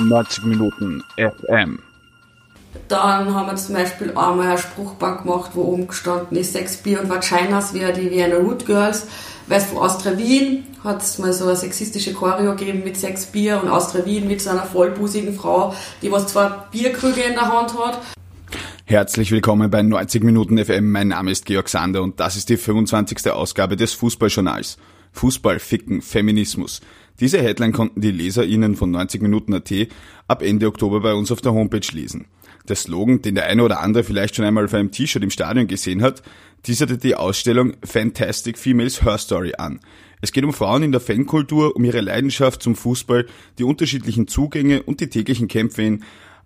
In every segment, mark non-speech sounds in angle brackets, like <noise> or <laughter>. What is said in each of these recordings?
90 Minuten FM. Dann haben wir zum Beispiel einmal eine Spruchbank gemacht, wo oben gestanden ist, sechs Bier und Vaginas wäre die Vienna Root Girls. Weil von Austria Wien hat es mal so eine sexistische Choreo gegeben mit sechs Bier und Austria Wien mit so einer vollbusigen Frau, die was zwei Bierkrüge in der Hand hat. Herzlich willkommen bei 90 Minuten FM. Mein Name ist Georg Sander und das ist die 25. Ausgabe des Fußballjournals. Fußball, Ficken, Feminismus. Diese Headline konnten die LeserInnen von 90 Minuten AT ab Ende Oktober bei uns auf der Homepage lesen. Der Slogan, den der eine oder andere vielleicht schon einmal auf einem T-Shirt im Stadion gesehen hat, teaserte die Ausstellung Fantastic Females Her Story an. Es geht um Frauen in der Fankultur, um ihre Leidenschaft zum Fußball, die unterschiedlichen Zugänge und die täglichen Kämpfe in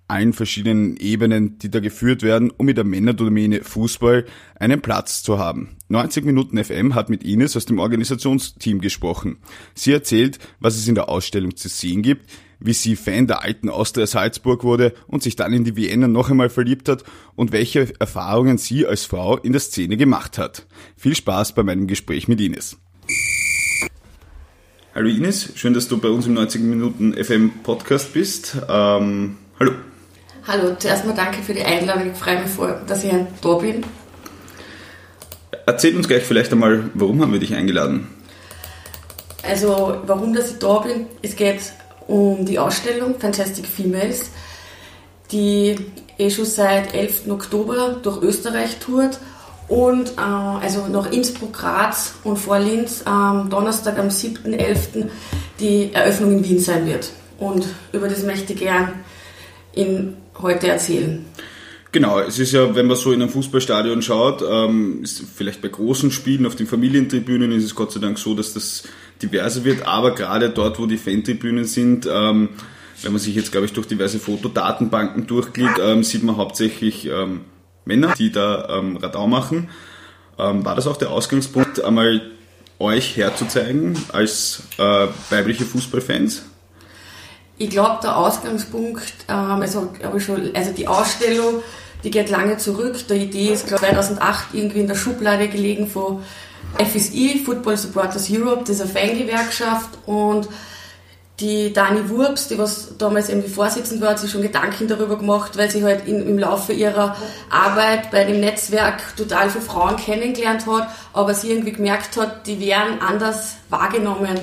allen verschiedenen Ebenen, die da geführt werden, um mit der Männerdomäne Fußball einen Platz zu haben. 90 Minuten FM hat mit Ines aus dem Organisationsteam gesprochen. Sie erzählt, was es in der Ausstellung zu sehen gibt, wie sie Fan der alten Austria Salzburg wurde und sich dann in die Vienna noch einmal verliebt hat und welche Erfahrungen sie als Frau in der Szene gemacht hat. Viel Spaß bei meinem Gespräch mit Ines. Hallo Ines, schön, dass du bei uns im 90 Minuten FM Podcast bist. Ähm, hallo. Hallo, zuerst mal danke für die Einladung. Ich freue mich vor, dass ich da bin. Erzähl uns gleich vielleicht einmal, warum haben wir dich eingeladen? Also, warum dass ich da bin, es geht um die Ausstellung Fantastic Females, die eh schon seit 11. Oktober durch Österreich tourt und äh, also nach Innsbruck, Graz und vor Linz am Donnerstag am 7.11. die Eröffnung in Wien sein wird. Und über das möchte ich gern in heute erzählen. Genau, es ist ja, wenn man so in einem Fußballstadion schaut, ähm, ist vielleicht bei großen Spielen auf den Familientribünen ist es Gott sei Dank so, dass das diverser wird, aber gerade dort, wo die Fantribünen sind, ähm, wenn man sich jetzt, glaube ich, durch diverse Fotodatenbanken durchklickt, ähm, sieht man hauptsächlich ähm, Männer, die da ähm, Radau machen. Ähm, war das auch der Ausgangspunkt, einmal euch herzuzeigen als äh, weibliche Fußballfans? Ich glaube, der Ausgangspunkt, ähm, also, aber schon, also die Ausstellung, die geht lange zurück. Die Idee ist, glaube 2008 irgendwie in der Schublade gelegen von FSI, Football Supporters Europe, eine Fangewerkschaft und die Dani Wurps, die was damals irgendwie Vorsitzende war, hat sich schon Gedanken darüber gemacht, weil sie halt in, im Laufe ihrer Arbeit bei dem Netzwerk total viele Frauen kennengelernt hat, aber sie irgendwie gemerkt hat, die wären anders wahrgenommen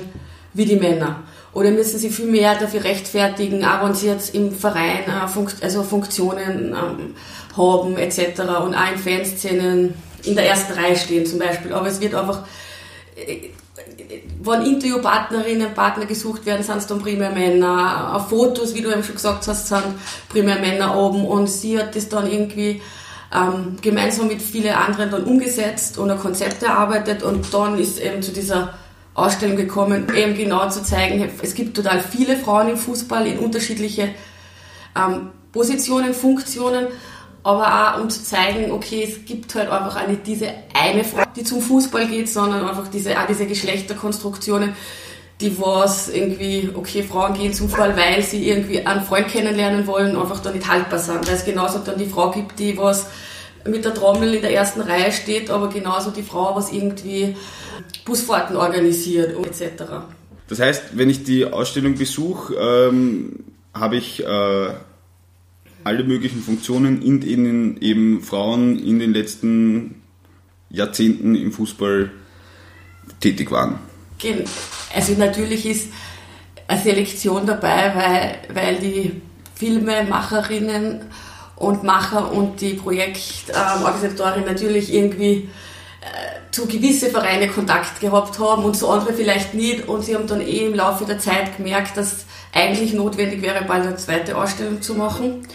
wie die Männer. Oder müssen sie viel mehr dafür rechtfertigen, auch wenn sie jetzt im Verein äh, Funkt also Funktionen ähm, haben etc. und auch in Fanszenen in der ersten Reihe stehen zum Beispiel. Aber es wird einfach, wenn Interviewpartnerinnen, Partner gesucht werden, sind es dann primär Männer. Auf Fotos, wie du eben schon gesagt hast, sind primär Männer oben und sie hat das dann irgendwie ähm, gemeinsam mit vielen anderen dann umgesetzt und ein Konzept erarbeitet und dann ist eben zu dieser Ausstellung gekommen, eben genau zu zeigen, es gibt total viele Frauen im Fußball in unterschiedliche ähm, Positionen, Funktionen, aber auch um zu zeigen, okay, es gibt halt einfach auch nicht diese eine Frau, die zum Fußball geht, sondern einfach diese, auch diese Geschlechterkonstruktionen, die was irgendwie, okay, Frauen gehen zum Fußball, weil sie irgendwie einen Freund kennenlernen wollen, einfach dann nicht haltbar sind, weil es genauso dann die Frau gibt, die was mit der Trommel in der ersten Reihe steht, aber genauso die Frau, was irgendwie Busfahrten organisiert etc. Das heißt, wenn ich die Ausstellung besuche, ähm, habe ich äh, alle möglichen Funktionen, in denen eben Frauen in den letzten Jahrzehnten im Fußball tätig waren. Also natürlich ist eine Selektion dabei, weil, weil die Filmemacherinnen und Macher und die Projektorganisatorinnen natürlich irgendwie äh, zu gewisse Vereine Kontakt gehabt haben und zu andere vielleicht nicht. Und sie haben dann eh im Laufe der Zeit gemerkt, dass eigentlich notwendig wäre, bald eine zweite Ausstellung zu machen.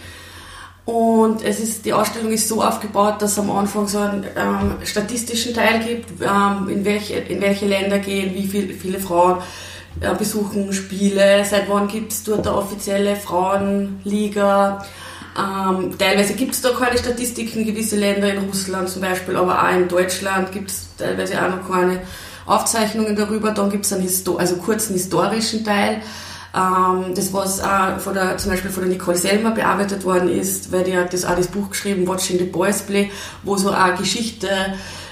Und es ist, die Ausstellung ist so aufgebaut, dass es am Anfang so einen ähm, statistischen Teil gibt, ähm, in, welche, in welche Länder gehen, wie viel, viele Frauen äh, besuchen Spiele, seit wann gibt es dort eine offizielle Frauenliga, ähm, teilweise gibt es da keine Statistiken, gewisse Länder in Russland zum Beispiel, aber auch in Deutschland gibt es teilweise auch noch keine Aufzeichnungen darüber. Dann gibt es einen Histo also kurzen historischen Teil. Ähm, das, was auch von der, zum Beispiel von der Nicole Selmer bearbeitet worden ist, weil die hat das auch das Buch geschrieben, Watching the Boys Play, wo so eine Geschichte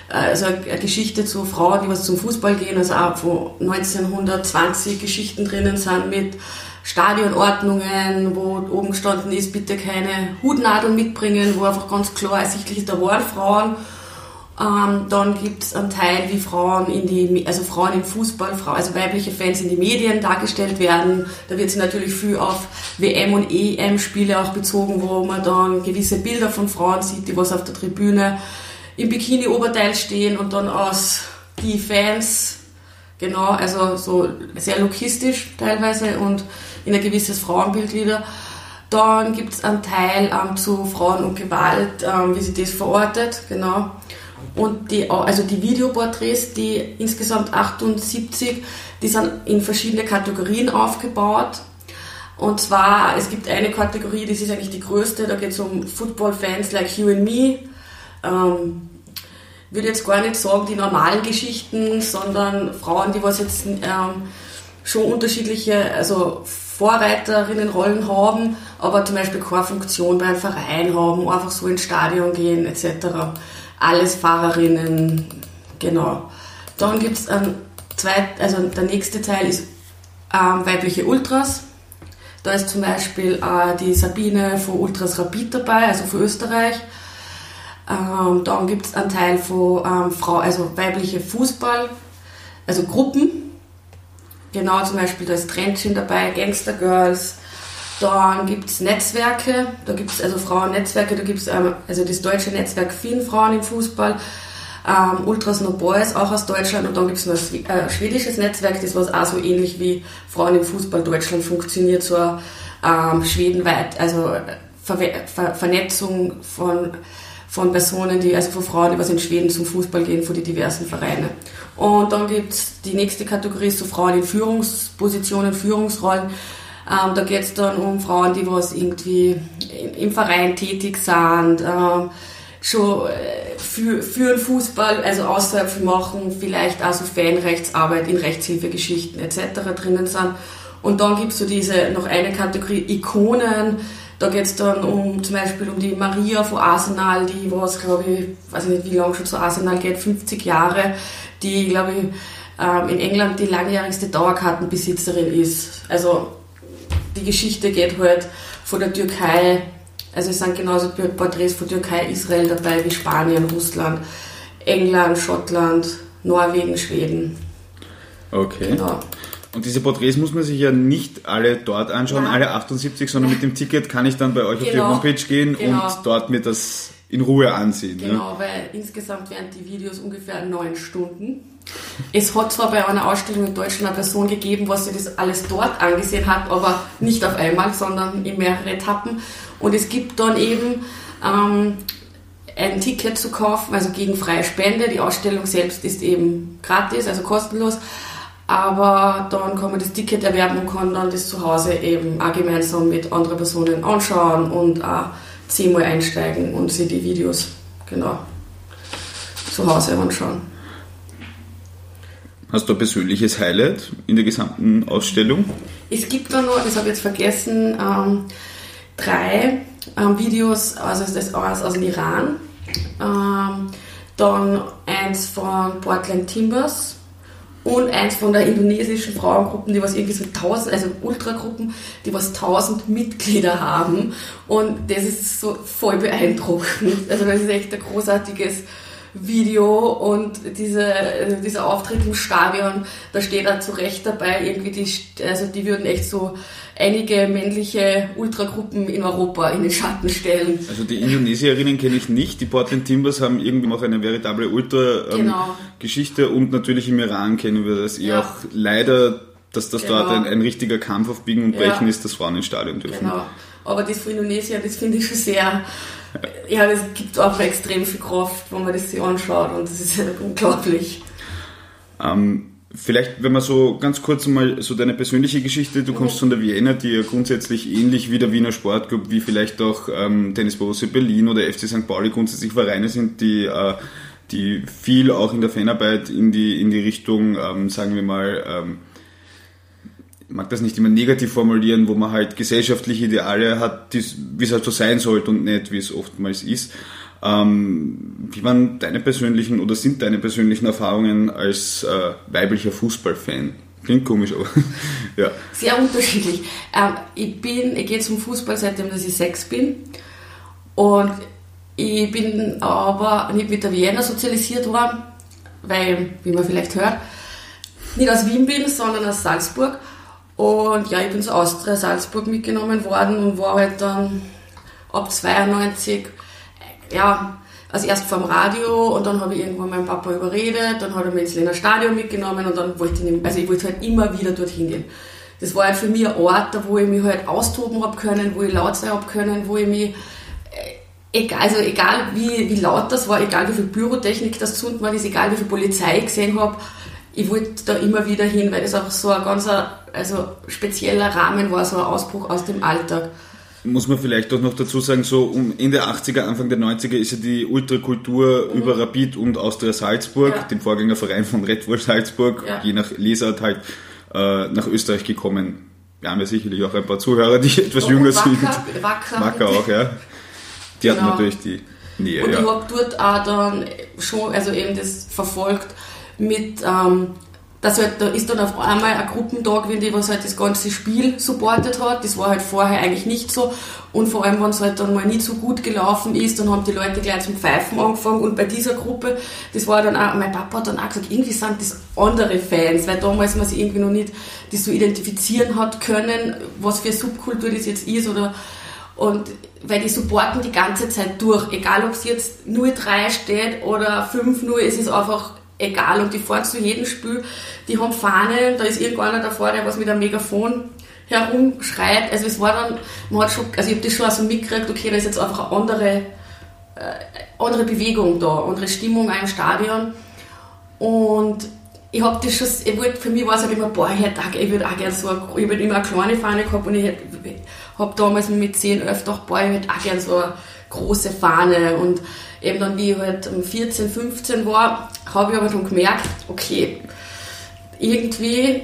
also eine Geschichte zu Frauen, die was zum Fußball gehen, also auch von 1920 Geschichten drinnen sind mit Stadionordnungen, wo oben gestanden ist, bitte keine Hutnadeln mitbringen, wo einfach ganz klar ersichtlich ist, da waren Frauen. Ähm, dann gibt es einen Teil, wie Frauen in die, also Frauen im Fußball, also weibliche Fans in die Medien dargestellt werden. Da wird sich natürlich viel auf WM und EM-Spiele auch bezogen, wo man dann gewisse Bilder von Frauen sieht, die was auf der Tribüne im Bikini-Oberteil stehen und dann aus die Fans, genau, also so sehr logistisch teilweise und in ein gewisses Frauenbild wieder. Dann gibt es einen Teil ähm, zu Frauen und Gewalt, ähm, wie sie das verortet, genau. Und die, also die Videoporträts, die insgesamt 78, die sind in verschiedene Kategorien aufgebaut. Und zwar, es gibt eine Kategorie, das ist eigentlich die größte, da geht es um Football-Fans like you and me. Ähm, würde jetzt gar nicht sagen die normalen Geschichten, sondern Frauen, die was jetzt ähm, schon unterschiedliche, also Vorreiterinnenrollen haben, aber zum Beispiel keine Funktion bei einem Verein haben, einfach so ins Stadion gehen etc alles Fahrerinnen, genau. Dann gibt es ein zweit, also der nächste Teil ist ähm, weibliche Ultras. Da ist zum Beispiel äh, die Sabine von Ultras Rapid dabei, also von Österreich. Ähm, dann gibt es einen Teil von ähm, Frau, also weibliche Fußball, also Gruppen. Genau, zum Beispiel da ist Trendchen dabei, Gangster Girls, dann gibt es Netzwerke, da gibt es also Frauennetzwerke, da gibt es ähm, also das deutsche Netzwerk Vielen Frauen im Fußball, ähm, Ultras No Boys, auch aus Deutschland. Und dann gibt es noch ein äh, schwedisches Netzwerk, das was auch so ähnlich wie Frauen im Fußball Deutschland funktioniert, so ähm, schwedenweit, also Ver Ver Vernetzung von, von Personen, die, also von Frauen, die was in Schweden zum Fußball gehen, von den diversen Vereinen. Und dann gibt es die nächste Kategorie, so Frauen in Führungspositionen, Führungsrollen, ähm, da geht es dann um Frauen, die was irgendwie im Verein tätig sind, ähm, schon äh, für, für den Fußball, also außerhalb machen, vielleicht auch so Fanrechtsarbeit in Rechtshilfegeschichten etc. drinnen sind. Und dann gibt es so diese, noch eine Kategorie Ikonen, da geht es dann um zum Beispiel um die Maria von Arsenal, die was, glaube ich, weiß nicht, wie lange schon zu Arsenal geht, 50 Jahre, die, glaube ich, ähm, in England die langjährigste Dauerkartenbesitzerin ist. Also die Geschichte geht halt von der Türkei, also es sind genauso Porträts von Türkei, Israel dabei wie Spanien, Russland, England, Schottland, Norwegen, Schweden. Okay. Genau. Und diese Porträts muss man sich ja nicht alle dort anschauen, Nein. alle 78, sondern mit dem Ticket kann ich dann bei euch genau. auf die Homepage gehen genau. und dort mir das in Ruhe ansehen. Genau, ne? weil insgesamt wären die Videos ungefähr neun Stunden. Es hat zwar bei einer Ausstellung in Deutschland eine Person gegeben, was sich das alles dort angesehen hat, aber nicht auf einmal, sondern in mehrere Etappen. Und es gibt dann eben ähm, ein Ticket zu kaufen, also gegen freie Spende. Die Ausstellung selbst ist eben gratis, also kostenlos. Aber dann kann man das Ticket erwerben und kann dann das zu Hause eben auch gemeinsam mit anderen Personen anschauen und auch zehnmal einsteigen und sich die Videos genau zu Hause anschauen. Hast du ein persönliches Highlight in der gesamten Ausstellung? Es gibt da noch, das habe ich jetzt vergessen, ähm, drei ähm, Videos also das aus, aus dem Iran. Ähm, dann eins von Portland Timbers und eins von der indonesischen Frauengruppen, die was irgendwie so tausend, also Ultragruppen, die was tausend Mitglieder haben. Und das ist so voll beeindruckend. Also das ist echt ein großartiges Video und diese, also dieser Auftritt im Stadion, da steht er zu Recht dabei, irgendwie die, also die würden echt so einige männliche Ultragruppen in Europa in den Schatten stellen. Also die Indonesierinnen kenne ich nicht, die Portland Timbers haben irgendwie auch eine veritable Ultra-Geschichte ähm, genau. und natürlich im Iran kennen wir das eh ja. auch leider, dass das genau. dort ein, ein, richtiger Kampf auf Biegen und Brechen ja. ist, dass Frauen ins Stadion dürfen. Genau. Aber das von Indonesien, das finde ich schon sehr ja, das gibt auch extrem viel Kraft, wenn man das sich anschaut und das ist halt <laughs> unglaublich. Ähm, vielleicht, wenn man so ganz kurz mal so deine persönliche Geschichte, du kommst mhm. von der Vienna, die ja grundsätzlich ähnlich wie der Wiener Sportclub, wie vielleicht auch ähm, Tennis Borussia Berlin oder FC St. Pauli grundsätzlich Vereine sind, die äh, die viel auch in der Fanarbeit in die, in die Richtung, ähm, sagen wir mal, ähm, mag das nicht immer negativ formulieren, wo man halt gesellschaftliche Ideale hat, wie es halt so sein sollte und nicht, wie es oftmals ist. Ähm, wie waren deine persönlichen oder sind deine persönlichen Erfahrungen als äh, weiblicher Fußballfan? Klingt komisch, aber <laughs> ja. Sehr unterschiedlich. Ähm, ich bin, ich gehe zum Fußball seitdem, dass ich sechs bin. Und ich bin aber nicht mit der Vienna sozialisiert worden, weil, wie man vielleicht hört, nicht aus Wien bin, sondern aus Salzburg. Und ja, ich bin zu Austria Salzburg mitgenommen worden und war halt dann ab 92, ja, also erst vom Radio und dann habe ich irgendwann meinen Papa überredet, dann hat er mich ins Lena Stadion mitgenommen und dann wollte ich, also ich wollte halt immer wieder dorthin gehen. Das war halt für mich ein Ort, wo ich mich halt austoben habe können, wo ich laut sein habe können, wo ich mich, äh, egal, also egal wie, wie laut das war, egal wie viel Bürotechnik das gesunden war, ist egal wie viel Polizei ich gesehen habe, ich wollte da immer wieder hin, weil das auch so ein ganz also spezieller Rahmen war, so ein Ausbruch aus dem Alltag muss man vielleicht auch noch dazu sagen, so um Ende 80er, Anfang der 90er ist ja die Ultrakultur mhm. über Rapid und Austria Salzburg, ja. dem Vorgängerverein von Red Bull Salzburg, ja. je nach Lesart halt äh, nach Österreich gekommen. Wir haben ja sicherlich auch ein paar Zuhörer, die <laughs> etwas und jünger Wacker, sind. Wacker. Wacker auch, ja. Die genau. hatten natürlich die Nähe. Und ja. ich habe dort auch dann schon, also eben das verfolgt mit ähm, dass halt, da ist dann auf einmal ein Gruppentag, wenn die was halt das ganze Spiel supportet hat. Das war halt vorher eigentlich nicht so. Und vor allem, wenn es halt dann mal nicht so gut gelaufen ist, dann haben die Leute gleich zum Pfeifen angefangen. Und bei dieser Gruppe, das war dann auch, mein Papa hat dann auch gesagt, irgendwie sind das andere Fans, weil damals man sich irgendwie noch nicht das so identifizieren hat können, was für Subkultur das jetzt ist oder und weil die supporten die ganze Zeit durch, egal ob es jetzt 0-3 steht oder 5-0, es ist einfach egal und die fahren zu jedem Spiel, die haben Fahnen, da ist irgendeiner davor, der was mit einem Megafon herumschreit. Also es war dann, man hat schon, also ich habe das schon so mitgekriegt, okay, da ist jetzt einfach eine andere, äh, andere Bewegung da, andere Stimmung auch im Stadion. Und ich habe das schon, ich wollte, für mich war es halt immer, boah, ich hätte ich würde auch gerne so, ich habe immer eine kleine Fahne gehabt und ich habe damals mit 10, 11 gedacht, boah, ich hätte auch gerne so eine große Fahne und eben dann, wie ich halt 14, 15 war, habe ich aber schon gemerkt, okay, irgendwie,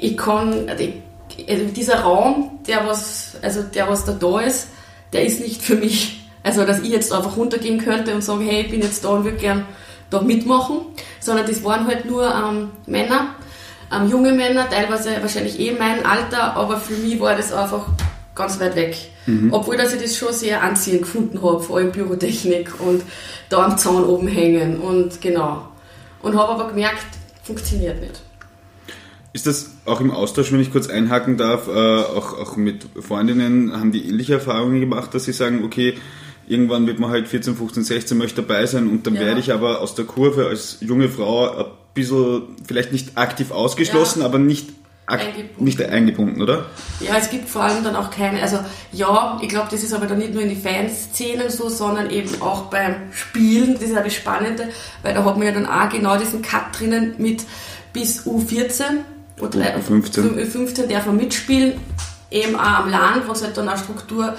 ich kann, also dieser Raum, der was, also der was da da ist, der ist nicht für mich. Also, dass ich jetzt einfach runtergehen könnte und sagen, hey, ich bin jetzt da und würde gern da mitmachen, sondern das waren halt nur ähm, Männer, ähm, junge Männer, teilweise wahrscheinlich eh mein Alter, aber für mich war das einfach ganz weit weg. Mhm. Obwohl, dass ich das schon sehr anziehend gefunden habe, vor allem Pyrotechnik und da am Zaun oben hängen und genau. Und habe aber gemerkt, funktioniert nicht. Ist das auch im Austausch, wenn ich kurz einhaken darf, äh, auch, auch mit Freundinnen, haben die ähnliche Erfahrungen gemacht, dass sie sagen, okay, irgendwann wird man halt 14, 15, 16 möchte dabei sein und dann ja. werde ich aber aus der Kurve als junge Frau ein bisschen, vielleicht nicht aktiv ausgeschlossen, ja. aber nicht eingebunden. Nicht eingebunden, oder? Ja, es gibt vor allem dann auch keine, also ja, ich glaube, das ist aber dann nicht nur in die Fanszenen so, sondern eben auch beim Spielen, das ist ja das Spannende, weil da hat man ja dann auch genau diesen Cut drinnen mit bis U14 oder U15, U15 darf man mitspielen, eben auch am Land, wo es halt dann auch Struktur,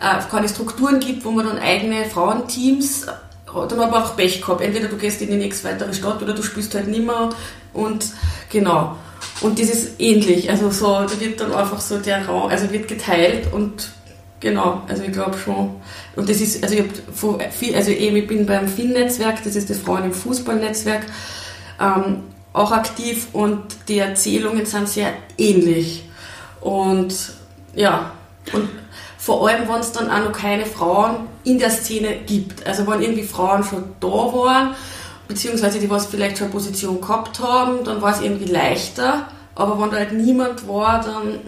äh, keine Strukturen gibt, wo man dann eigene Frauenteams dann hat man auch Pech gehabt. Entweder du gehst in die nächste weitere Stadt oder du spielst halt nimmer und genau. Und das ist ähnlich. Also so, da wird dann einfach so der Raum, also wird geteilt und genau, also ich glaube schon. Und das ist, also ich viel, also eben, ich bin beim FIN-Netzwerk, das ist das Frauen im Fußballnetzwerk, ähm, auch aktiv und die Erzählungen sind sehr ähnlich. Und ja, und vor allem, wenn es dann auch noch keine Frauen in der Szene gibt. Also wenn irgendwie Frauen schon da waren beziehungsweise die was vielleicht schon eine Position gehabt haben, dann war es irgendwie leichter. Aber wenn da halt niemand war, dann.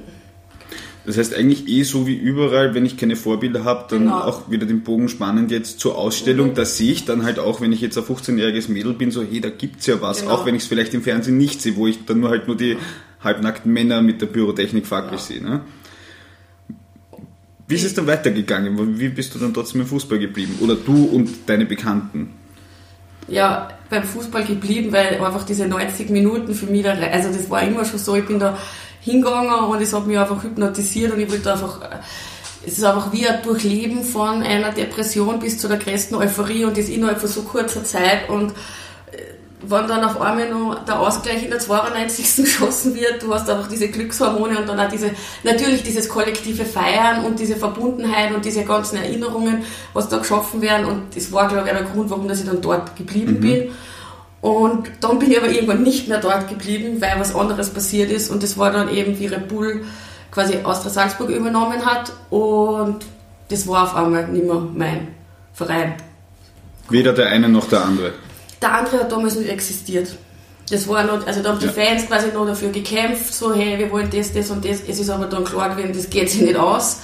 Das heißt eigentlich eh so wie überall, wenn ich keine Vorbilder habe, dann genau. auch wieder den Bogen spannend jetzt zur Ausstellung. Mhm. Da sehe ich dann halt auch, wenn ich jetzt ein 15-jähriges Mädel bin, so hey, da gibt's ja was, genau. auch wenn ich es vielleicht im Fernsehen nicht sehe, wo ich dann nur halt nur die halbnackten Männer mit der Pyrotechnik fackel ja. sehe. Ne? Wie ist es dann weitergegangen? Wie bist du dann trotzdem im Fußball geblieben? Oder du und deine Bekannten? Ja, beim Fußball geblieben, weil einfach diese 90 Minuten für mich, da, also das war immer schon so, ich bin da hingegangen und es hat mich einfach hypnotisiert und ich wollte einfach, es ist einfach wie ein Durchleben von einer Depression bis zu der größten Euphorie und das innerhalb von so kurzer Zeit und äh, wenn dann auf einmal noch der Ausgleich in der 92. <laughs> geschossen wird, du hast einfach diese Glückshormone und dann auch diese, natürlich dieses kollektive Feiern und diese Verbundenheit und diese ganzen Erinnerungen, was da geschaffen werden und das war, glaube ich, der Grund, warum dass ich dann dort geblieben mhm. bin. Und dann bin ich aber irgendwann nicht mehr dort geblieben, weil was anderes passiert ist und das war dann eben, wie Red Bull quasi Austria Salzburg übernommen hat und das war auf einmal nicht mehr mein Verein. Weder der eine noch der andere. Der andere hat damals nicht existiert. Das war noch, also da haben die ja. Fans quasi noch dafür gekämpft, so hey, wir wollen das, das und das. Es ist aber dann klar gewesen, das geht sich nicht aus.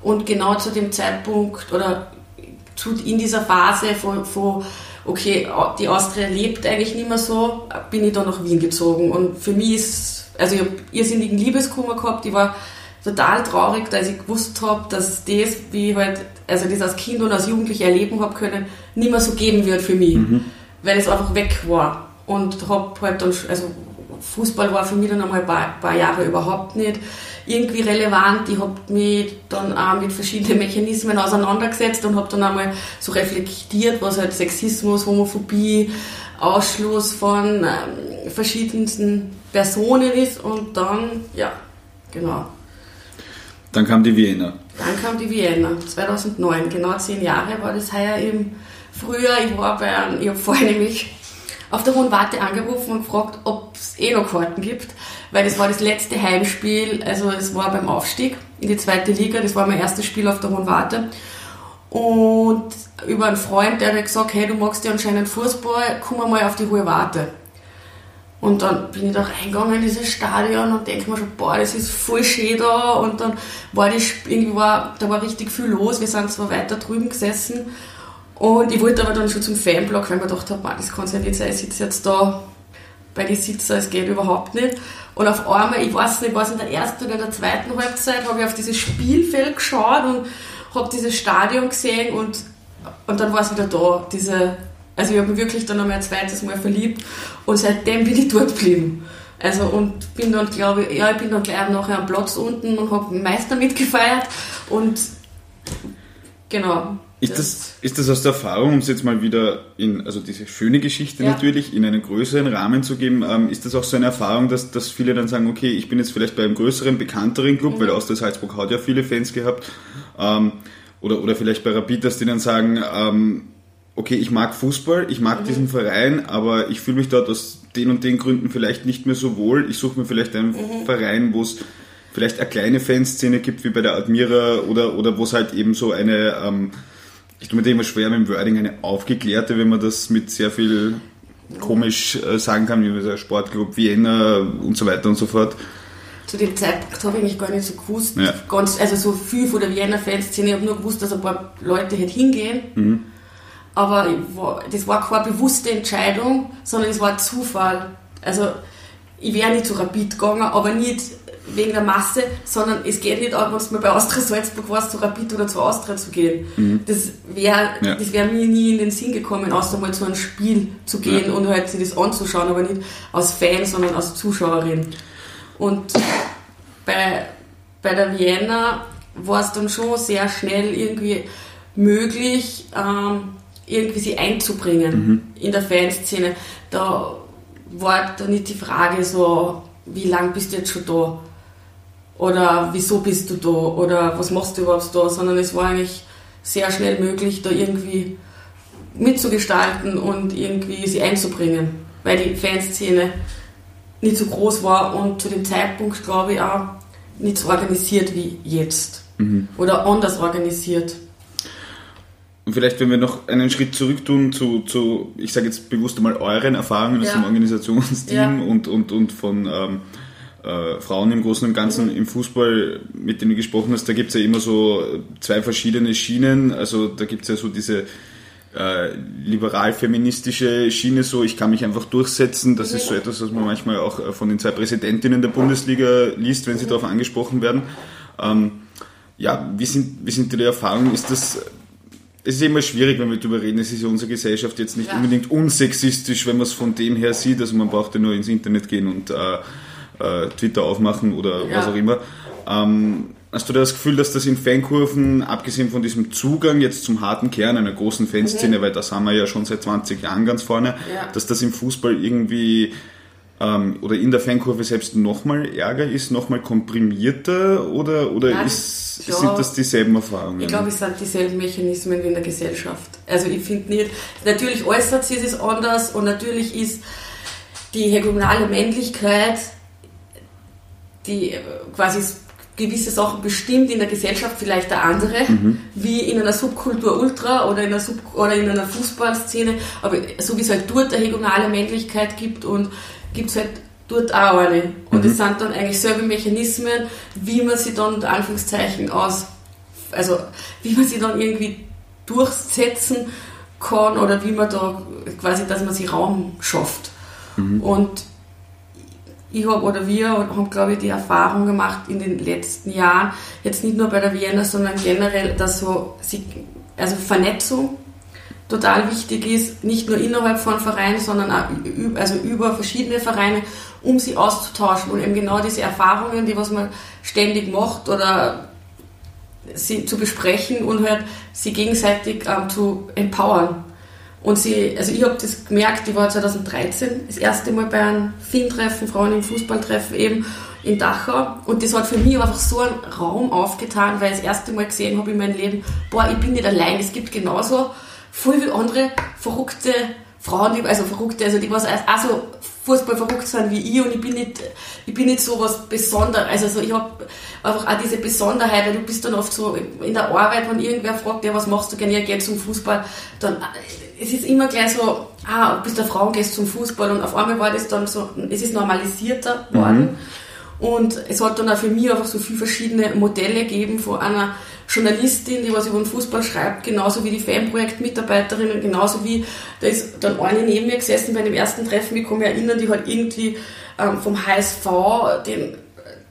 Und genau zu dem Zeitpunkt oder in dieser Phase von, von okay, die Austria lebt eigentlich nicht mehr so, bin ich dann nach Wien gezogen. Und für mich ist, also ich habe irrsinnigen Liebeskummer gehabt, ich war total traurig, als ich gewusst habe, dass das, wie ich halt, also das als Kind und als Jugendliche erleben habe können, nicht mehr so geben wird für mich. Mhm weil es einfach weg war. Und habe halt dann, also Fußball war für mich dann einmal ein paar, paar Jahre überhaupt nicht irgendwie relevant. Ich habe mich dann auch mit verschiedenen Mechanismen auseinandergesetzt und habe dann einmal so reflektiert, was halt Sexismus, Homophobie, Ausschluss von ähm, verschiedensten Personen ist und dann, ja, genau. Dann kam die Vienna. Dann kam die Vienna, 2009, genau zehn Jahre war das heuer im Früher, ich war bei einem, ich habe vorher nämlich auf der Hohen Warte angerufen und gefragt, ob es eh noch Karten gibt, weil das war das letzte Heimspiel, also es war beim Aufstieg in die zweite Liga, das war mein erstes Spiel auf der Hohen Warte. Und über einen Freund, der hat gesagt, hey, du magst ja anscheinend Fußball, komm mal auf die Hohe Warte. Und dann bin ich da reingegangen in dieses Stadion und denke mir schon, boah, das ist voll schön da. Und dann war das, irgendwie war, da war richtig viel los. Wir sind zwar weiter drüben gesessen und ich wollte aber dann schon zum Fanblock, weil ich mir gedacht habe, das kann es ja nicht sein, ich sitze jetzt da bei den Sitzer, es geht überhaupt nicht. Und auf einmal, ich weiß nicht, was in der ersten oder in der zweiten Halbzeit, habe ich auf dieses Spielfeld geschaut und habe dieses Stadion gesehen und, und dann war es wieder da, diese, also ich habe mich wirklich dann nochmal ein zweites Mal verliebt und seitdem bin ich dort geblieben. Also und bin dann, glaube ich, ja, ich bin dann gleich nachher am Platz unten und habe Meister mitgefeiert und genau. Ist das, ist das aus der Erfahrung, um es jetzt mal wieder in, also diese schöne Geschichte ja. natürlich, in einen größeren Rahmen zu geben, ähm, ist das auch so eine Erfahrung, dass, dass viele dann sagen, okay, ich bin jetzt vielleicht bei einem größeren, bekannteren Club, mhm. weil Austria Salzburg hat ja viele Fans gehabt, ähm, oder, oder vielleicht bei Rapid, dass die dann sagen, ähm, okay, ich mag Fußball, ich mag mhm. diesen Verein, aber ich fühle mich dort aus den und den Gründen vielleicht nicht mehr so wohl. Ich suche mir vielleicht einen mhm. Verein, wo es vielleicht eine kleine Fanszene gibt, wie bei der Admira, oder, oder wo es halt eben so eine, ähm, ich tue mir da immer schwer mit dem Wording, eine aufgeklärte, wenn man das mit sehr viel komisch äh, sagen kann, wie der Sportclub Vienna und so weiter und so fort. Zu dem Zeitpunkt habe ich eigentlich gar nicht so gewusst, ja. ganz, also so viel von der Vienna Fanszene, ich habe nur gewusst, dass ein paar Leute halt hingehen. Mhm. Aber war, das war keine bewusste Entscheidung, sondern es war Zufall. Also ich wäre nicht zu Rapid gegangen, aber nicht wegen der Masse, sondern es geht nicht auch, wenn du mal bei Austria Salzburg warst, zu Rapid oder zu Austria zu gehen. Mhm. Das wäre ja. wär mir nie in den Sinn gekommen, außer mal zu einem Spiel zu gehen ja. und halt sich das anzuschauen, aber nicht als Fan, sondern als Zuschauerin. Und bei, bei der Vienna war es dann schon sehr schnell irgendwie möglich, ähm, irgendwie sie einzubringen mhm. in der Fanszene. Da war dann nicht die Frage so, wie lange bist du jetzt schon da? Oder wieso bist du da oder was machst du überhaupt da, sondern es war eigentlich sehr schnell möglich, da irgendwie mitzugestalten und irgendwie sie einzubringen, weil die Fanszene nicht so groß war und zu dem Zeitpunkt, glaube ich, auch nicht so organisiert wie jetzt mhm. oder anders organisiert. Und vielleicht, wenn wir noch einen Schritt zurück tun zu, zu ich sage jetzt bewusst einmal euren Erfahrungen ja. aus dem Organisationsteam ja. und, und, und von ähm, äh, Frauen im Großen und Ganzen im Fußball, mit denen du gesprochen hast, da gibt es ja immer so zwei verschiedene Schienen. Also da gibt es ja so diese äh, liberal-feministische Schiene, so ich kann mich einfach durchsetzen. Das ist so etwas, was man manchmal auch äh, von den zwei Präsidentinnen der Bundesliga liest, wenn sie darauf angesprochen werden. Ähm, ja, wie sind, wie sind die Erfahrungen? Ist das es ist immer schwierig, wenn wir darüber reden. Es ist ja unsere Gesellschaft jetzt nicht ja. unbedingt unsexistisch, wenn man es von dem her sieht. Also man braucht ja nur ins Internet gehen und äh, äh, Twitter aufmachen oder ja. was auch immer. Ähm, Hast du das Gefühl, dass das in Fankurven, abgesehen von diesem Zugang jetzt zum harten Kern einer großen Fanszene, mhm. weil das haben wir ja schon seit 20 Jahren ganz vorne, ja. dass das im Fußball irgendwie ähm, oder in der Fankurve selbst nochmal ärger ist, nochmal komprimierter oder, oder Nein, ist, ja, sind das dieselben Erfahrungen? Ich glaube, es sind dieselben Mechanismen wie in der Gesellschaft. Also ich finde nicht, natürlich äußert sich es anders und natürlich ist die hegemonale Männlichkeit, die quasi gewisse Sachen bestimmt in der Gesellschaft vielleicht der andere, mhm. wie in einer Subkultur Ultra oder in einer, Sub oder in einer Fußballszene, aber so wie es halt dort eine hegemonale Männlichkeit gibt und gibt es halt dort auch eine. Und es mhm. sind dann eigentlich selbe Mechanismen, wie man sie dann unter Anführungszeichen aus, also wie man sie dann irgendwie durchsetzen kann oder wie man da quasi, dass man sich Raum schafft. Mhm. Und ich habe oder wir haben, glaube ich, die Erfahrung gemacht in den letzten Jahren, jetzt nicht nur bei der Vienna, sondern generell, dass so, also Vernetzung total wichtig ist, nicht nur innerhalb von Vereinen, sondern auch also über verschiedene Vereine, um sie auszutauschen und eben genau diese Erfahrungen, die was man ständig macht oder sie zu besprechen und halt sie gegenseitig ähm, zu empowern. Und sie, also ich habe das gemerkt, ich war 2013 das erste Mal bei einem FIN-Treffen, Frauen im Fußballtreffen eben in Dachau. Und das hat für mich einfach so einen Raum aufgetan, weil ich das erste Mal gesehen habe in meinem Leben, boah, ich bin nicht allein. Es gibt genauso voll wie andere verrückte Frauen, also verrückte, also die was auch so Fußball verrückt sind wie ich und ich bin nicht, ich bin nicht so was Besonderes. Also so, ich habe einfach auch diese Besonderheit, weil du bist dann oft so in der Arbeit, wenn irgendwer fragt, ja, was machst du gerne, ja, zum Fußball, dann es ist immer gleich so, ah, bist eine Frau, gehst zum Fußball und auf einmal war das dann so, es ist normalisierter worden. Mhm. Und es hat dann auch für mich einfach so viele verschiedene Modelle gegeben von einer Journalistin, die was über den Fußball schreibt, genauso wie die Fanprojektmitarbeiterinnen, genauso wie, da ist dann eine neben mir gesessen bei dem ersten Treffen, ich kann mich erinnern, die hat irgendwie ähm, vom HSV den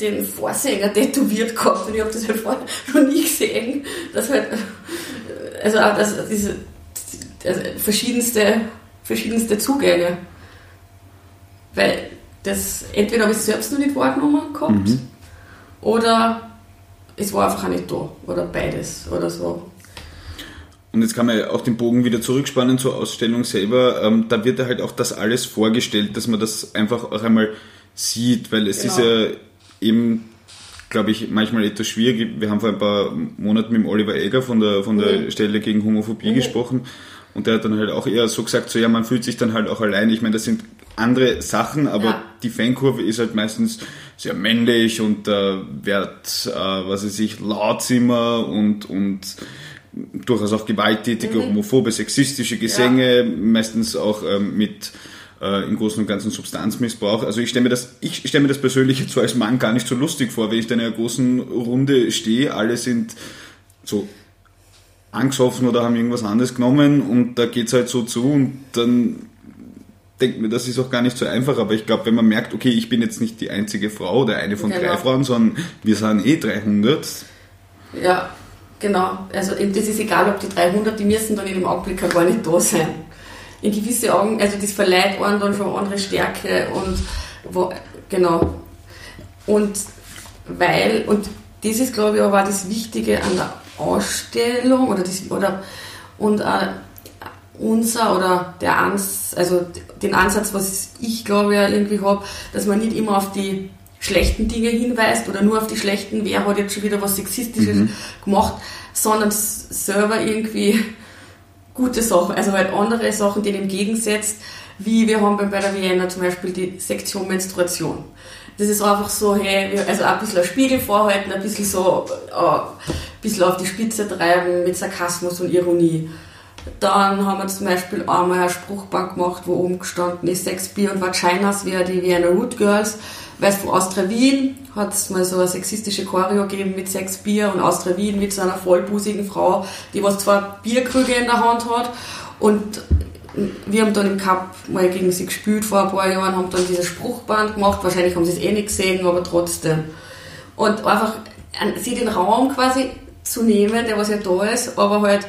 den Vorsänger tätowiert gehabt und ich habe das halt vorher <laughs> noch nie gesehen, dass halt, also auch das, diese also verschiedenste, verschiedenste Zugänge. Weil das, entweder habe ich es selbst noch nicht wahrgenommen gehabt mhm. oder es war einfach auch nicht da oder beides oder so. Und jetzt kann man auch den Bogen wieder zurückspannen zur Ausstellung selber. Ähm, da wird ja halt auch das alles vorgestellt, dass man das einfach auch einmal sieht, weil es genau. ist ja eben, glaube ich, manchmal etwas schwierig. Wir haben vor ein paar Monaten mit dem Oliver Egger von der, von der mhm. Stelle gegen Homophobie mhm. gesprochen und der hat dann halt auch eher so gesagt, so ja, man fühlt sich dann halt auch allein. Ich meine, das sind andere Sachen, aber ja. die Fankurve ist halt meistens sehr männlich und äh, wird, äh, was weiß ich, Lautzimmer und, und durchaus auch gewalttätige, mhm. homophobe, sexistische Gesänge, ja. meistens auch ähm, mit äh, im Großen und Ganzen Substanzmissbrauch. Also ich stelle mir das, ich stelle mir das persönlich jetzt so als Mann gar nicht so lustig vor, wenn ich da in einer großen Runde stehe, alle sind so angesoffen oder haben irgendwas anderes genommen und da geht es halt so zu und dann denkt mir, das ist auch gar nicht so einfach, aber ich glaube, wenn man merkt, okay, ich bin jetzt nicht die einzige Frau oder eine von genau. drei Frauen, sondern wir sind eh 300. Ja, genau. Also das ist egal, ob die 300, die müssen dann in dem Augenblick gar nicht da sein. In gewisse Augen, also das verleiht einem dann schon andere Stärke und wo, genau. Und weil, und das ist glaube ich aber auch das Wichtige an der Ausstellung oder, das, oder und äh, unser oder der Ans, also den Ansatz, was ich glaube ja irgendwie habe, dass man nicht immer auf die schlechten Dinge hinweist oder nur auf die schlechten, wer hat jetzt schon wieder was Sexistisches mhm. gemacht, sondern selber irgendwie <laughs> gute Sachen, also halt andere Sachen denen entgegensetzt, wie wir haben bei der Vienna zum Beispiel die Sektion Menstruation das ist einfach so, hey, also ein bisschen Spiegel vorhalten, ein bisschen so, äh, ein bisschen auf die Spitze treiben mit Sarkasmus und Ironie. Dann haben wir zum Beispiel einmal eine Spruchbank gemacht, wo oben gestanden ist, Sex, Bier und Vaginas wie die Vienna Root Girls. Weil von Austria Wien hat es mal so eine sexistische Choreo gegeben mit Sex, Bier und Austria Wien mit so einer vollbusigen Frau, die was zwei Bierkrüge in der Hand hat und wir haben dann im Cup mal gegen sie gespielt vor ein paar Jahren, haben dann dieses Spruchband gemacht. Wahrscheinlich haben sie es eh nicht gesehen, aber trotzdem. Und einfach sie den Raum quasi zu nehmen, der was ja da ist, aber halt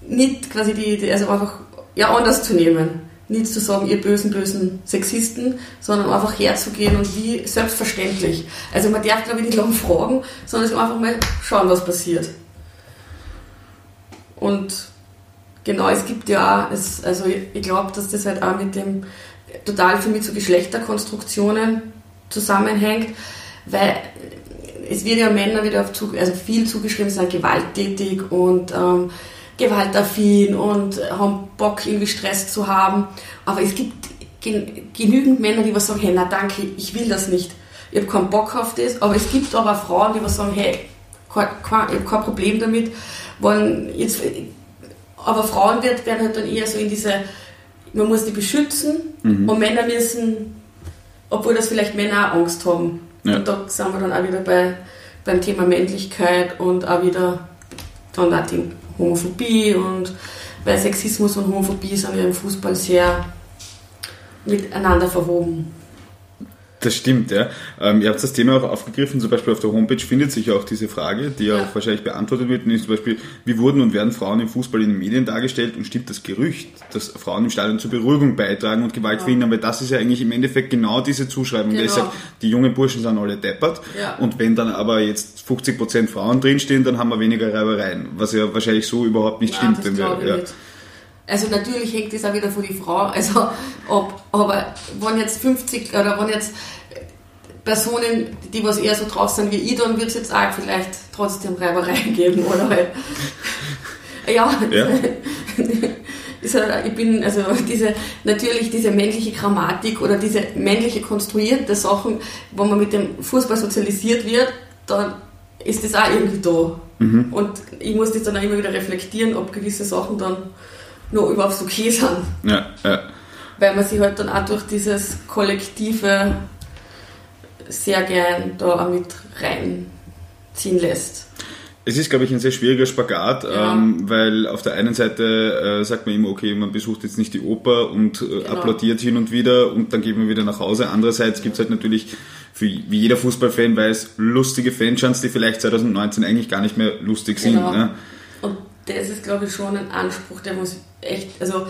nicht quasi die, also einfach ja anders zu nehmen. nicht zu sagen, ihr bösen, bösen Sexisten, sondern einfach herzugehen und wie selbstverständlich. Also man darf, glaube ich, nicht lange fragen, sondern einfach mal schauen, was passiert. Und genau, es gibt ja auch, es, also ich, ich glaube, dass das halt auch mit dem total für mich zu Geschlechterkonstruktionen zusammenhängt, weil es wird ja Männer wieder auf, also viel zugeschrieben, sind gewalttätig und ähm, gewaltaffin und haben Bock, irgendwie Stress zu haben. Aber es gibt genügend Männer, die was sagen, hey, na danke, ich will das nicht. Ich habe keinen Bock auf das. Aber es gibt aber Frauen, die was sagen, hey, kein, kein, ich habe kein Problem damit. Wollen jetzt, aber Frauen wird, werden halt dann eher so in diese, man muss die beschützen mhm. und Männer müssen, obwohl das vielleicht Männer auch Angst haben. Ja. Und da sind wir dann auch wieder bei, beim Thema Männlichkeit und auch wieder dann auch die Homophobie und weil Sexismus und Homophobie sind ja im Fußball sehr miteinander verwoben. Das stimmt, ja. Ähm, ihr habt das Thema auch aufgegriffen, zum Beispiel auf der Homepage findet sich auch diese Frage, die ja. auch wahrscheinlich beantwortet wird, nämlich zum Beispiel, wie wurden und werden Frauen im Fußball in den Medien dargestellt und stimmt das Gerücht, dass Frauen im Stadion zur Beruhigung beitragen und Gewalt ja. verhindern, weil das ist ja eigentlich im Endeffekt genau diese Zuschreibung, genau. der sagt, die jungen Burschen sind alle deppert ja. und wenn dann aber jetzt 50% Frauen drinstehen, dann haben wir weniger Reibereien, was ja wahrscheinlich so überhaupt nicht stimmt. wenn wir, ja. Nicht. Also natürlich hängt das auch wieder von die Frau. Also ob, aber wenn jetzt 50 oder wenn jetzt Personen, die was eher so drauf sind wie ich, dann wird es jetzt auch vielleicht trotzdem Reibereien <laughs> geben, oder halt. ja. <laughs> ja. ich bin, also diese, natürlich diese männliche Grammatik oder diese männliche konstruierte Sachen, wo man mit dem Fußball sozialisiert wird, dann ist das auch irgendwie da. Mhm. Und ich muss das dann auch immer wieder reflektieren, ob gewisse Sachen dann noch überhaupt okay sind. Ja, ja. Weil man sich halt dann auch durch dieses kollektive sehr gern da auch mit reinziehen lässt. Es ist, glaube ich, ein sehr schwieriger Spagat, ja. ähm, weil auf der einen Seite äh, sagt man immer, okay, man besucht jetzt nicht die Oper und äh, genau. applaudiert hin und wieder und dann geht man wieder nach Hause. Andererseits gibt es halt natürlich, für, wie jeder Fußballfan weiß, lustige Fanchants, die vielleicht 2019 eigentlich gar nicht mehr lustig genau. sind. Ne? Und das ist, glaube ich, schon ein Anspruch, der muss echt, also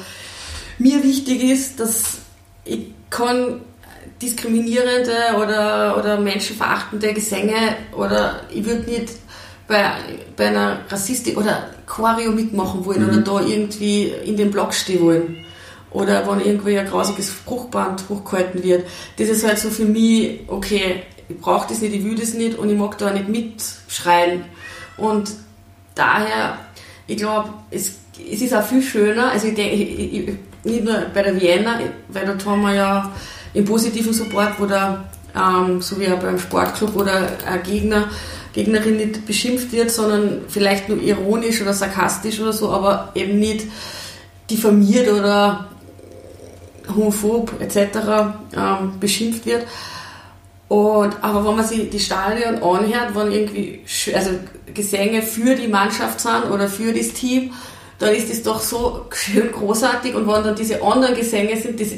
mir wichtig ist, dass ich kann diskriminierende oder, oder menschenverachtende Gesänge oder ich würde nicht bei, bei einer Rassistik oder Choreo mitmachen wollen mhm. oder da irgendwie in den Block stehen wollen. Oder wenn irgendwie ein grausiges Fruchtband hochgehalten wird. Das ist halt so für mich, okay, ich brauche das nicht, ich will das nicht und ich mag da nicht mitschreien. Und daher ich glaube, es, es ist auch viel schöner, also ich denke, ich, ich, nicht nur bei der Vienna, weil dort haben wir ja im positiven Support, wo der, ähm, so wie auch beim Sportclub oder ein Gegner, Gegnerin nicht beschimpft wird, sondern vielleicht nur ironisch oder sarkastisch oder so, aber eben nicht diffamiert oder homophob etc. Ähm, beschimpft wird. Und, aber wenn man sich die Stadion anhört, wenn irgendwie also Gesänge für die Mannschaft sind oder für das Team, dann ist das doch so schön großartig. Und wenn dann diese anderen Gesänge sind, das,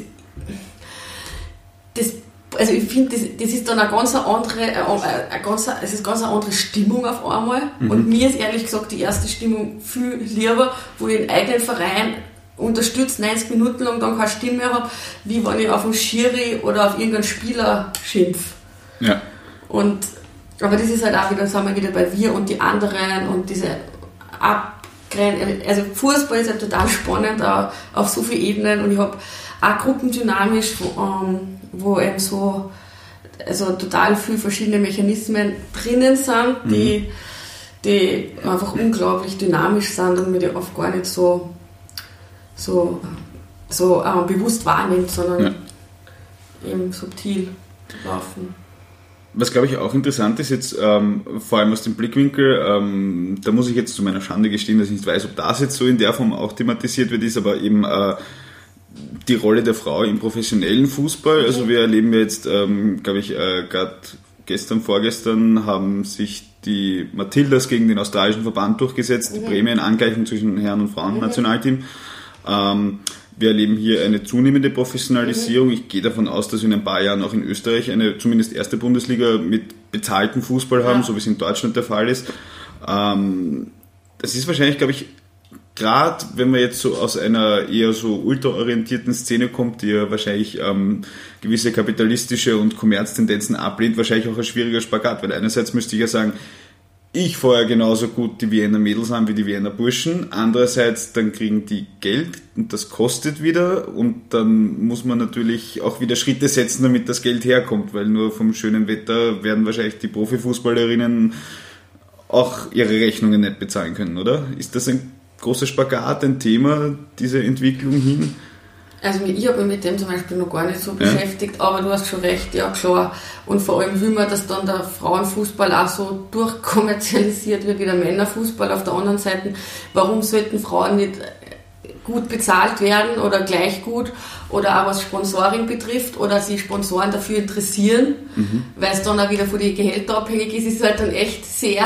das also ich finde, das, das ist dann eine ganz andere, eine ganz, es ist ganz eine andere Stimmung auf einmal. Mhm. Und mir ist ehrlich gesagt die erste Stimmung viel lieber, wo ich einen eigenen Verein unterstützt 90 Minuten lang dann keine Stimme mehr habe, wie wenn ich auf einen Schiri oder auf irgendeinen Spieler schimpfe. Ja. Und, aber das ist halt auch wieder, sagen wir wieder bei wir und die anderen und diese Abgrenzen. Also Fußball ist halt total spannend auch auf so vielen Ebenen und ich habe auch gruppendynamisch, wo, ähm, wo eben so also total viele verschiedene Mechanismen drinnen sind, die, mhm. die einfach unglaublich dynamisch sind und mir die oft gar nicht so, so, so äh, bewusst wahrnimmt, sondern ja. eben subtil laufen. Was glaube ich auch interessant ist jetzt, ähm, vor allem aus dem Blickwinkel, ähm, da muss ich jetzt zu meiner Schande gestehen, dass ich nicht weiß, ob das jetzt so in der Form auch thematisiert wird, ist aber eben äh, die Rolle der Frau im professionellen Fußball. Also wir erleben jetzt, ähm, glaube ich, äh, gerade gestern, vorgestern haben sich die Matildas gegen den australischen Verband durchgesetzt, die mhm. Prämienangleichung zwischen Herren- und Frauen-Nationalteam. Mhm. Ähm, wir erleben hier eine zunehmende Professionalisierung. Ich gehe davon aus, dass wir in ein paar Jahren auch in Österreich eine zumindest erste Bundesliga mit bezahltem Fußball haben, ja. so wie es in Deutschland der Fall ist. Ähm, das ist wahrscheinlich, glaube ich, gerade wenn man jetzt so aus einer eher so ultraorientierten Szene kommt, die ja wahrscheinlich ähm, gewisse kapitalistische und Kommerztendenzen ablehnt, wahrscheinlich auch ein schwieriger Spagat, weil einerseits müsste ich ja sagen, ich vorher genauso gut die Wiener Mädels an wie die Wiener Burschen. Andererseits, dann kriegen die Geld und das kostet wieder und dann muss man natürlich auch wieder Schritte setzen, damit das Geld herkommt, weil nur vom schönen Wetter werden wahrscheinlich die Profifußballerinnen auch ihre Rechnungen nicht bezahlen können, oder? Ist das ein großer Spagat, ein Thema, diese Entwicklung hin? Also ich habe mich mit dem zum Beispiel noch gar nicht so ja. beschäftigt, aber du hast schon recht, ja klar. Und vor allem will man, dass dann der Frauenfußball auch so durchkommerzialisiert wird wie der Männerfußball auf der anderen Seite. Warum sollten Frauen nicht gut bezahlt werden oder gleich gut oder auch was Sponsoring betrifft oder sich Sponsoren dafür interessieren, mhm. weil es dann auch wieder von den Gehältern abhängig ist, ist halt dann echt sehr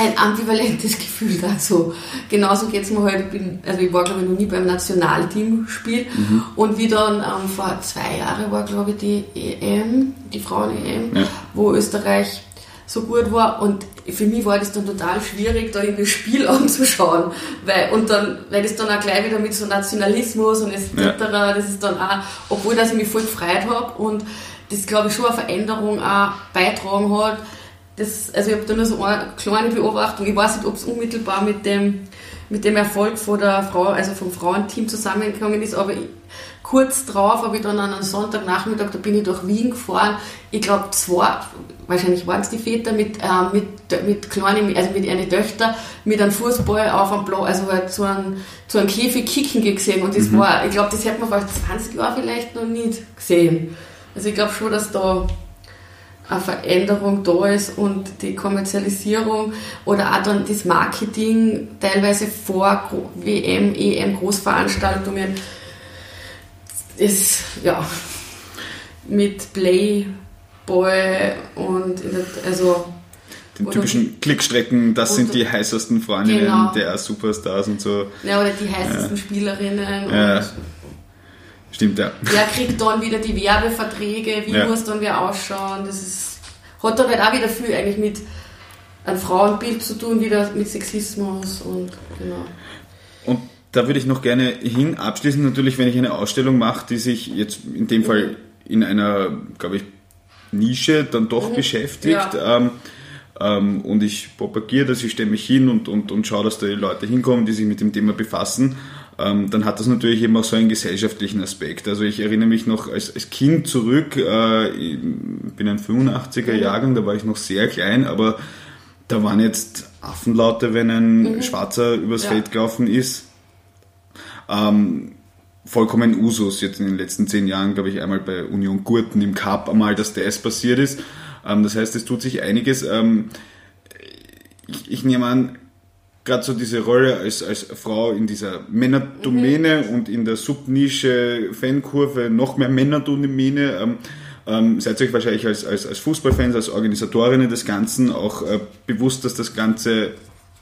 ein ambivalentes <laughs> Gefühl dazu. Genauso geht es mir halt, ich bin, also ich war glaube ich noch nie beim Nationalteamspiel mhm. und wie dann ähm, vor zwei Jahren war glaube ich die EM, die Frauen-EM, ja. wo Österreich so gut war und für mich war das dann total schwierig, da in das Spiel <laughs> anzuschauen, weil, und dann, weil das dann auch gleich wieder mit so Nationalismus und etc., ja. das ist dann auch, obwohl dass ich mich voll gefreut habe und das glaube ich schon eine Veränderung auch beitragen hat, das, also ich habe da nur so eine kleine Beobachtung. Ich weiß nicht, ob es unmittelbar mit dem, mit dem Erfolg von der Frau, also vom Frauenteam zusammengegangen ist, aber ich, kurz drauf habe ich dann an einem Sonntagnachmittag, da bin ich durch Wien gefahren. Ich glaube, zwei, wahrscheinlich waren es die Väter mit, äh, mit, mit kleinen, also mit ihren Töchtern, mit einem Fußball auf einem Blau, also halt zu einem, zu einem Käfig kicken gesehen. Und das mhm. war, ich glaube, das hätte man vor 20 Jahren vielleicht noch nicht gesehen. Also ich glaube schon, dass da eine Veränderung da ist und die Kommerzialisierung oder auch dann das Marketing teilweise vor WM, EM, Großveranstaltungen ist ja mit Playboy und also den typischen Klickstrecken, das sind die heißesten Freundinnen genau. der Superstars und so. Ja, oder die heißesten ja. Spielerinnen. Ja. Stimmt, ja. Wer kriegt dann wieder die Werbeverträge? Wie ja. muss dann wer ausschauen? Das ist, hat dann halt auch wieder viel eigentlich mit einem Frauenbild zu tun, wieder mit Sexismus und genau. Und da würde ich noch gerne hin abschließen, natürlich, wenn ich eine Ausstellung mache, die sich jetzt in dem Fall in einer, glaube ich, Nische dann doch mhm. beschäftigt. Ja. Ähm, ähm, und ich propagiere das, ich stelle mich hin und, und, und schaue, dass da die Leute hinkommen, die sich mit dem Thema befassen ähm, dann hat das natürlich eben auch so einen gesellschaftlichen Aspekt. Also ich erinnere mich noch als, als Kind zurück, äh, ich bin ein 85er Jahrgang, da war ich noch sehr klein, aber da waren jetzt Affenlaute, wenn ein mhm. Schwarzer übers ja. Feld gelaufen ist. Ähm, vollkommen Usus. Jetzt in den letzten zehn Jahren, glaube ich, einmal bei Union Gurten im Cup einmal, dass das passiert ist. Ähm, das heißt, es tut sich einiges. Ähm, ich, ich nehme an, gerade so diese Rolle als, als Frau in dieser Männerdomäne mhm. und in der Subnische Fankurve noch mehr Männerdomäne. Ähm, ähm, seid ihr euch wahrscheinlich als, als, als Fußballfans, als Organisatorinnen des Ganzen auch äh, bewusst, dass das Ganze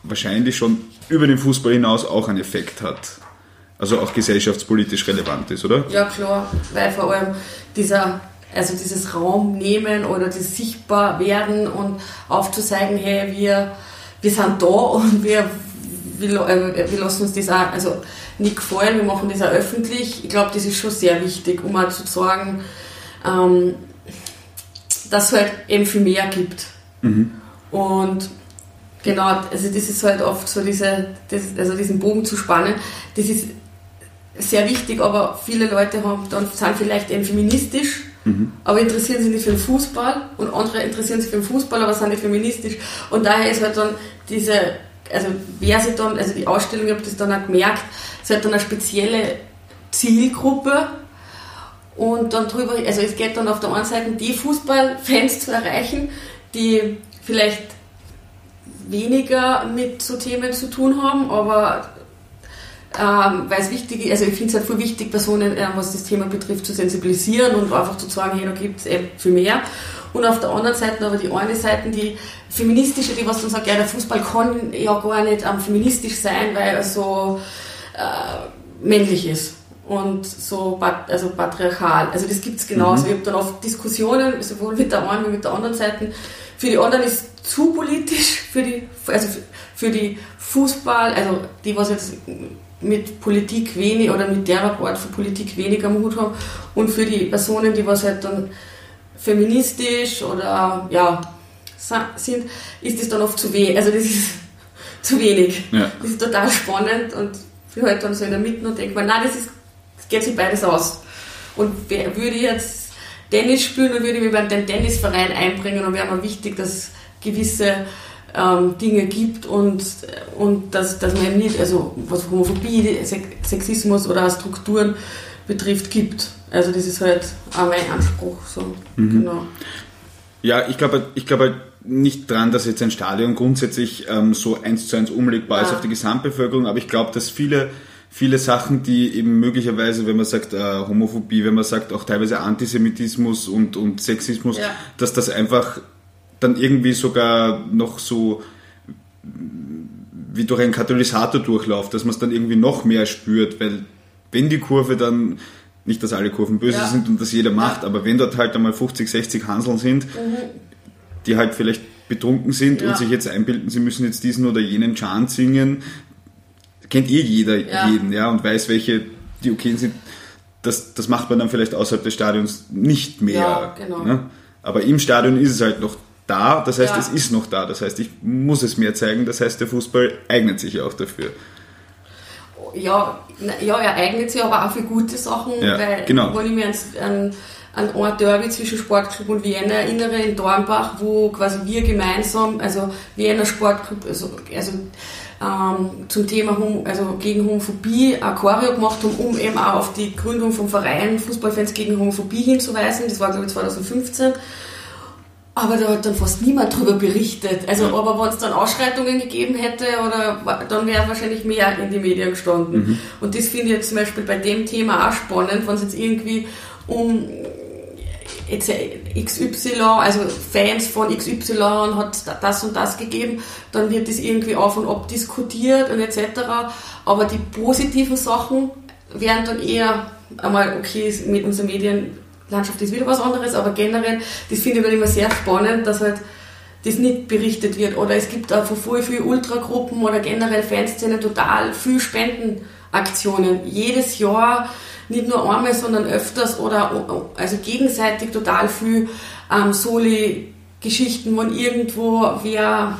wahrscheinlich schon über den Fußball hinaus auch einen Effekt hat? Also auch gesellschaftspolitisch relevant ist, oder? Ja, klar, weil vor allem dieser also dieses Raum nehmen oder das sichtbar werden und aufzuzeigen, hey, wir wir sind da und wir, wir, äh, wir lassen uns das auch also nicht gefallen, wir machen das auch öffentlich. Ich glaube, das ist schon sehr wichtig, um auch zu sagen, ähm, dass es halt eben viel mehr gibt. Mhm. Und genau, also das ist halt oft so diese, das, also diesen Bogen zu spannen, das ist sehr wichtig, aber viele Leute haben, dann, sind vielleicht eben feministisch Aber interessieren sich nicht für den Fußball und andere interessieren sich für den Fußball, aber sind nicht feministisch. Und daher ist halt dann diese, also wer sich dann, also die Ausstellung, ich habe das dann auch gemerkt, es hat dann eine spezielle Zielgruppe und dann drüber, also es geht dann auf der einen Seite die Fußballfans zu erreichen, die vielleicht weniger mit so Themen zu tun haben, aber ähm, weil es wichtig ist, also ich finde es halt voll wichtig, Personen, äh, was das Thema betrifft, zu sensibilisieren und einfach zu sagen, hey, da gibt es eben viel mehr. Und auf der anderen Seite aber die eine Seite, die feministische, die was dann sagt, ja, der Fußball kann ja gar nicht ähm, feministisch sein, weil er so äh, männlich ist. und so also patriarchal. Also das gibt es genauso. Mhm. Ich habe dann oft Diskussionen, sowohl mit der einen wie mit der anderen Seite. Für die anderen ist zu politisch, für die, also für die Fußball, also die, was jetzt mit Politik wenig oder mit der Art von Politik wenig am Hut haben und für die Personen, die was halt dann feministisch oder ja sind, ist das dann oft zu wenig. Also das ist <laughs> zu wenig. Ja. Das ist total spannend und ich bin halt dann so in der Mitte und denke mir, nein, das, ist, das geht sich beides aus. Und wer, würde ich jetzt Tennis spielen, dann würde ich mich bei den Tennisverein einbringen und wäre mir wichtig, dass gewisse ähm, Dinge gibt und, und dass, dass man eben nicht, also was Homophobie, Sexismus oder Strukturen betrifft, gibt. Also das ist halt auch mein Anspruch. So. Mhm. Genau. Ja, ich glaube ich glaube nicht dran, dass jetzt ein Stadion grundsätzlich ähm, so eins zu eins umlegbar ja. ist auf die Gesamtbevölkerung, aber ich glaube, dass viele viele Sachen, die eben möglicherweise, wenn man sagt äh, Homophobie, wenn man sagt auch teilweise Antisemitismus und, und Sexismus, ja. dass das einfach dann irgendwie sogar noch so wie durch einen Katalysator durchläuft, dass man es dann irgendwie noch mehr spürt, weil wenn die Kurve dann, nicht dass alle Kurven böse ja. sind und das jeder macht, ja. aber wenn dort halt einmal 50, 60 Hanseln sind, mhm. die halt vielleicht betrunken sind ja. und sich jetzt einbilden, sie müssen jetzt diesen oder jenen Chant singen, kennt eh jeder jeden, ja, und weiß, welche die okay sind. Das, das macht man dann vielleicht außerhalb des Stadions nicht mehr. Ja, genau. Ne? Aber im Stadion ist es halt noch da, das heißt, ja. es ist noch da, das heißt, ich muss es mir zeigen, das heißt, der Fußball eignet sich auch dafür. Ja, ja er eignet sich aber auch für gute Sachen, ja, weil genau. wenn ich mir an, an ein Derby zwischen Sportclub und Vienna erinnere, in Dornbach, wo quasi wir gemeinsam, also Vienna Sportclub, also, also ähm, zum Thema also gegen Homophobie ein Choreo gemacht haben, um eben auch auf die Gründung vom Verein Fußballfans gegen Homophobie hinzuweisen. Das war, glaube ich, 2015. Aber da hat dann fast niemand darüber berichtet. Also, aber wenn es dann Ausschreitungen gegeben hätte, oder, dann wäre wahrscheinlich mehr in die Medien gestanden. Mhm. Und das finde ich jetzt zum Beispiel bei dem Thema auch spannend, wenn es jetzt irgendwie um jetzt XY, also Fans von XY hat das und das gegeben, dann wird das irgendwie auf und ab diskutiert und etc. Aber die positiven Sachen werden dann eher einmal, okay, mit unseren Medien Landschaft ist wieder was anderes, aber generell, das finde ich dann immer sehr spannend, dass halt das nicht berichtet wird. Oder es gibt auch von voll viel Ultragruppen oder generell Fanszenen total viel Spendenaktionen. Jedes Jahr, nicht nur einmal, sondern öfters oder also gegenseitig total viel ähm, Soli-Geschichten, wo irgendwo wer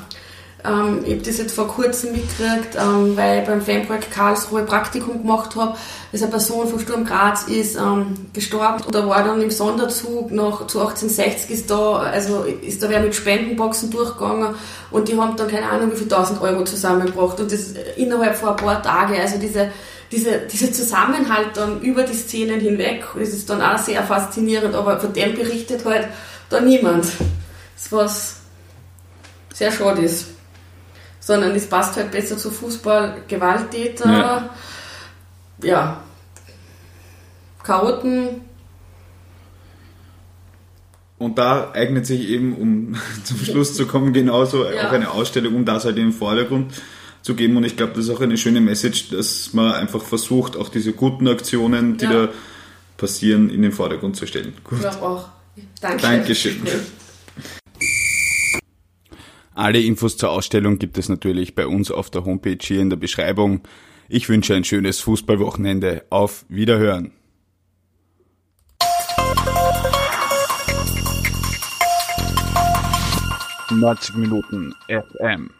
ähm, ich habe das jetzt vor kurzem mitgekriegt, ähm, weil ich beim Fanprojekt Karlsruhe Praktikum gemacht habe, dass eine Person von Sturm Graz ist ähm, gestorben. Und da war dann im Sonderzug noch zu 1860 ist da, also ist da wer mit Spendenboxen durchgegangen und die haben dann keine Ahnung wie viel 1000 Euro zusammengebracht und das innerhalb von ein paar Tagen. Also diese diese, dieser Zusammenhalt dann über die Szenen hinweg, das ist dann auch sehr faszinierend, aber von dem berichtet halt da niemand. Das was sehr schade ist sondern es passt halt besser zu Fußball, Gewalttäter, ja, ja Chaoten. Und da eignet sich eben, um <laughs> zum Schluss zu kommen, genauso <laughs> ja. auch eine Ausstellung, um das halt in den Vordergrund zu geben. Und ich glaube, das ist auch eine schöne Message, dass man einfach versucht, auch diese guten Aktionen, die ja. da passieren, in den Vordergrund zu stellen. Gut. Ich glaube auch. Danke. Dankeschön. <laughs> Alle Infos zur Ausstellung gibt es natürlich bei uns auf der Homepage hier in der Beschreibung. Ich wünsche ein schönes Fußballwochenende. Auf Wiederhören. Neunzig Minuten FM.